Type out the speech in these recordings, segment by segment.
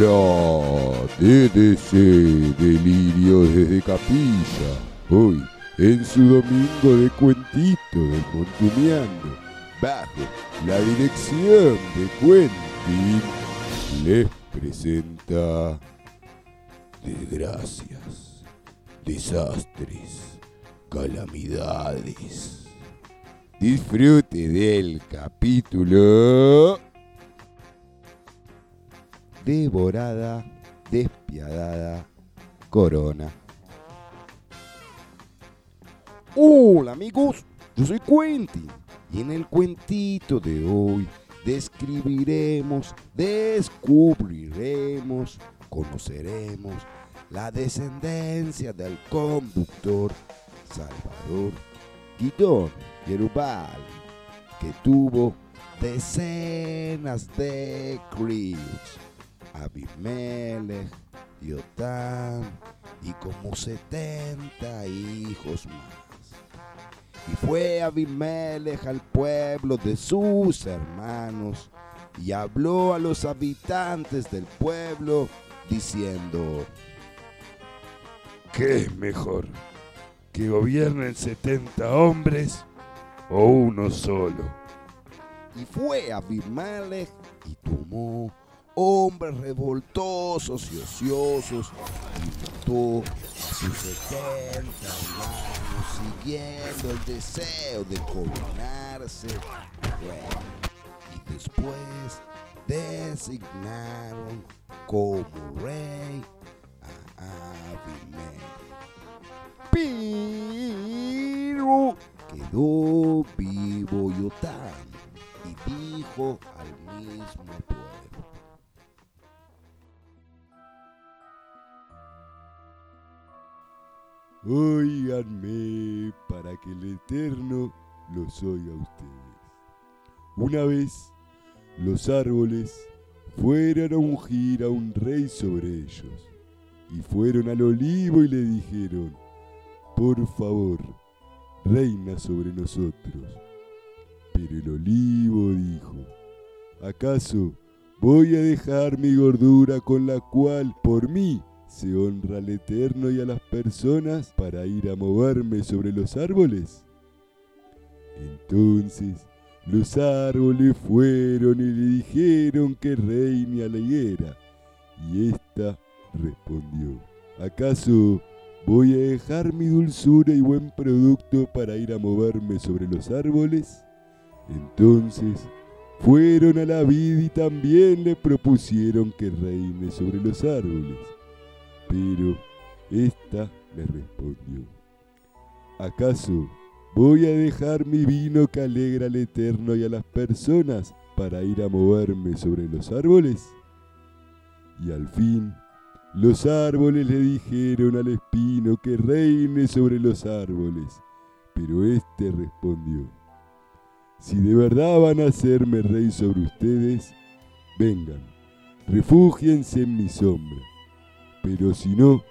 La DDC Delirio desde Capilla, hoy en su domingo de cuentito del Montuneando, bajo la dirección de Quentin, les presenta desgracias, desastres, calamidades. Disfrute del capítulo devorada, despiadada, corona. Hola amigos, yo soy Quentin y en el cuentito de hoy describiremos, descubriremos, conoceremos la descendencia del conductor Salvador Guidón Yerubal, que tuvo decenas de crews Abimelech, Yotam y como 70 hijos más. Y fue Abimelech al pueblo de sus hermanos y habló a los habitantes del pueblo diciendo, ¿qué es mejor? ¿Que gobiernen 70 hombres o uno solo? Y fue Abimelech y tomó hombres revoltosos y ociosos mató a sus setenta hermanos siguiendo el deseo de coronarse y después designaron como rey a Abimelech. Pero quedó vivo Yotam y dijo al mismo pueblo Óiganme para que el Eterno los oiga a ustedes. Una vez los árboles fueron a ungir a un rey sobre ellos, y fueron al olivo y le dijeron, por favor, reina sobre nosotros. Pero el olivo dijo, ¿acaso voy a dejar mi gordura con la cual por mí se honra al Eterno y a las personas para ir a moverme sobre los árboles? Entonces los árboles fueron y le dijeron que reine a la higuera. Y ésta respondió, ¿acaso voy a dejar mi dulzura y buen producto para ir a moverme sobre los árboles? Entonces fueron a la vid y también le propusieron que reine sobre los árboles. Pero ésta le respondió, ¿acaso voy a dejar mi vino que alegra al Eterno y a las personas para ir a moverme sobre los árboles? Y al fin los árboles le dijeron al espino que reine sobre los árboles, pero éste respondió, si de verdad van a hacerme rey sobre ustedes, vengan, refúgiense en mi sombra pero si no,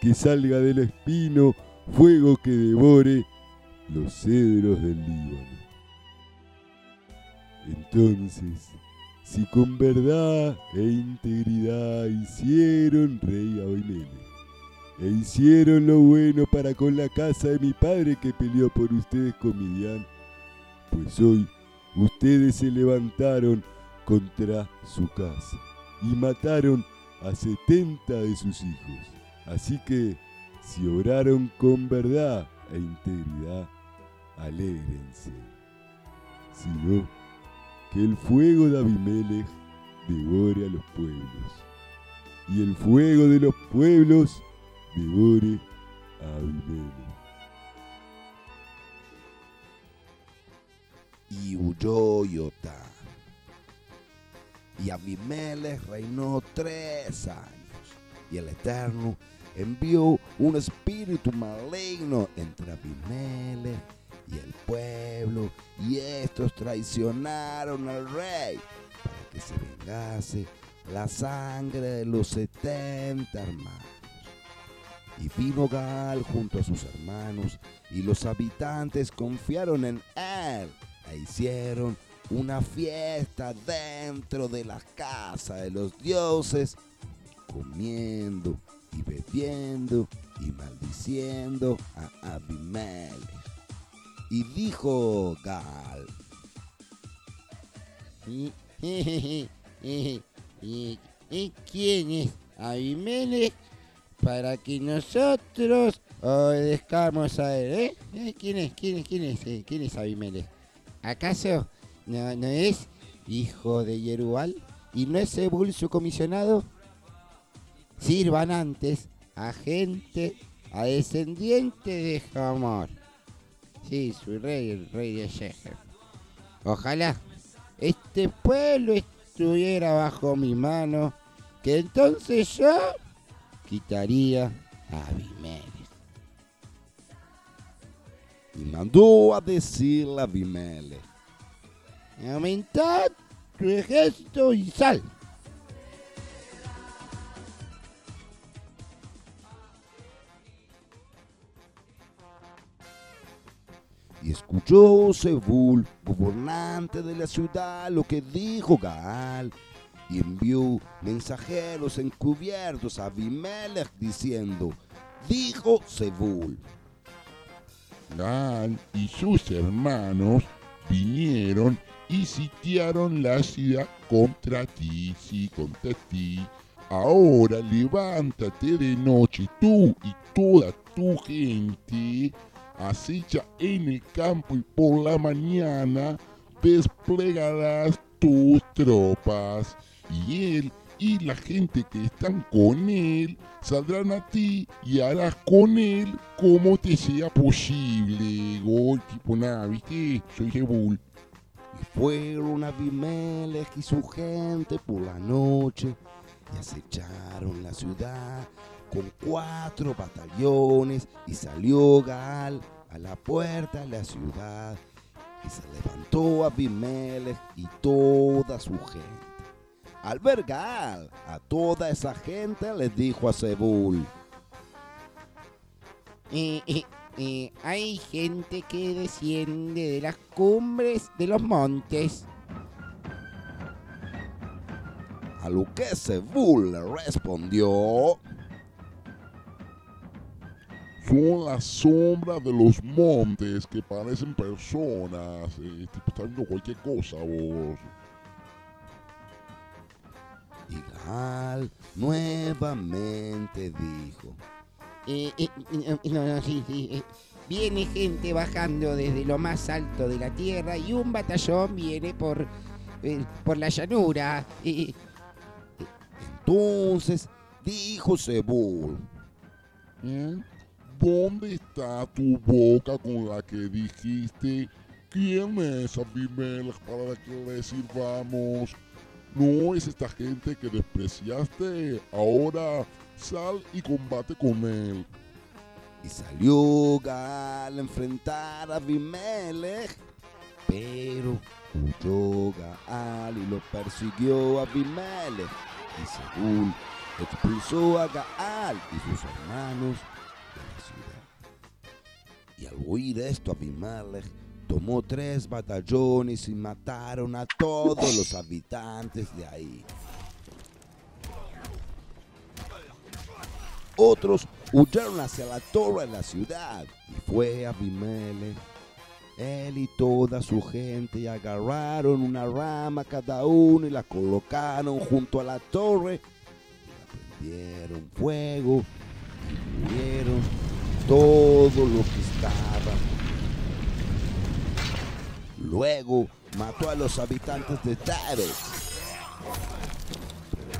que salga del espino fuego que devore los cedros del Líbano. Entonces, si con verdad e integridad hicieron rey a Abimelech, e hicieron lo bueno para con la casa de mi padre que peleó por ustedes con pues hoy ustedes se levantaron contra su casa y mataron a setenta de sus hijos. Así que, si oraron con verdad e integridad, alégrense. Si no, que el fuego de Abimelech devore a los pueblos, y el fuego de los pueblos devore a Abimelech. Y huyó y Abimelech reinó tres años. Y el Eterno envió un espíritu maligno entre Abimelech y el pueblo, y estos traicionaron al rey para que se vengase la sangre de los setenta hermanos. Y vino Gal junto a sus hermanos, y los habitantes confiaron en él e hicieron una fiesta dentro de la casa de los dioses comiendo y bebiendo y maldiciendo a Abimelech. Y dijo Gal, ¿Y, quién es Abimelech para que nosotros obedezcamos a él? ¿eh? ¿Eh? ¿Quién es? ¿Quién es? ¿Quién es? eh? ¿Quién es Abimelech? ¿Acaso no, es hijo de Yerubal? ¿Y no es Zebul su comisionado? Sirvan antes a gente, a descendiente de Hamor. Sí, su rey, el rey de Shechem. Ojalá este pueblo estuviera bajo mi mano, que entonces yo quitaría a Abimelech. y mandó a decirle a Abimelech, Aumentad tu ejército y sal. Y escuchó Zebul, gobernante de la ciudad, lo que dijo Gaal, y envió mensajeros encubiertos a Abimelech diciendo, dijo Zebul, Gal y sus hermanos vinieron y sitiaron la ciudad contra ti, sí, contra ti. Ahora levántate de noche tú y toda tu gente, acecha en el campo y por la mañana desplegarás tus tropas. Y él y la gente que están con él saldrán a ti y harás con él como te sea posible. Gol, tipo nada, ¿viste? Soy Jebul. Fueron Abimelech y su gente por la noche y acecharon la ciudad con cuatro batallones y salió Gaal a la puerta de la ciudad y se levantó Abimelech y toda su gente. Al ver Gaal a toda esa gente le dijo a eh, eh, hay gente que desciende de las cumbres de los montes. a lo que Zebul le respondió, Son las sombras de los montes que parecen personas. Eh, tipo, está viendo cualquier cosa, vos. y Gaal nuevamente dijo, Eh, eh, eh, no, no, sí, sí, Viene gente bajando desde lo más alto de la tierra y un batallón viene por, eh, por la llanura. Entonces dijo Zebul, ¿Eh? ¿Dónde está tu boca con la que dijiste quién es Abimelech para que le sirvamos? No es esta gente que despreciaste. Ahora sal y combate con él. y salió Gaal a enfrentar a Abimelech, pero huyó Gaal y lo persiguió a Abimelech, y Zebul expulsó a Gaal y sus hermanos de la ciudad. Y al oír esto Abimelech tomó tres batallones y mataron a todos los habitantes de ahí. Otros huyeron hacia la torre de la ciudad y fue Abimelech. Él y toda su gente agarraron una rama cada uno y la colocaron junto a la torre y la prendieron fuego y murieron todo lo que estaba. Luego mató a los habitantes de Tebes.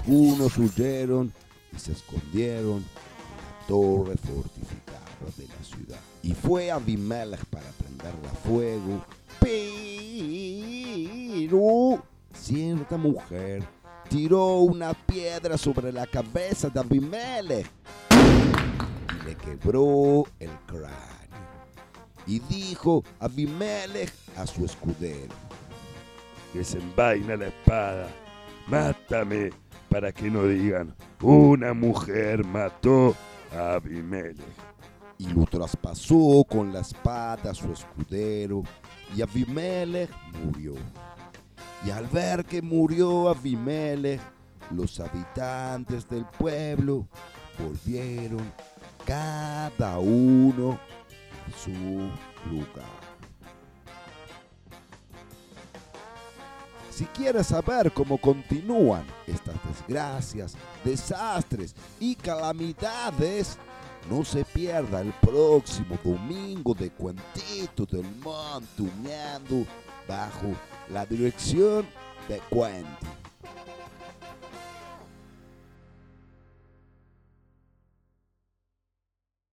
Algunos huyeron y se escondieron en la torre fortificada de la ciudad. Y fue Abimelech para prenderla a fuego. Pero cierta mujer tiró una piedra sobre la cabeza de Abimelech y le quebró el cráneo. Y dijo Abimelech a su escudero. Desenvaina la espada. Mátame para que no digan una mujer mató a Abimelech. y lo traspasó con la espada a su escudero, y Abimelech murió. Y al ver que murió Abimelech, los habitantes del pueblo volvieron cada uno su lugar. Si quieres saber cómo continúan estas desgracias, desastres y calamidades, no se pierda el próximo domingo de Cuentito del Monte bajo la dirección de Cuenti.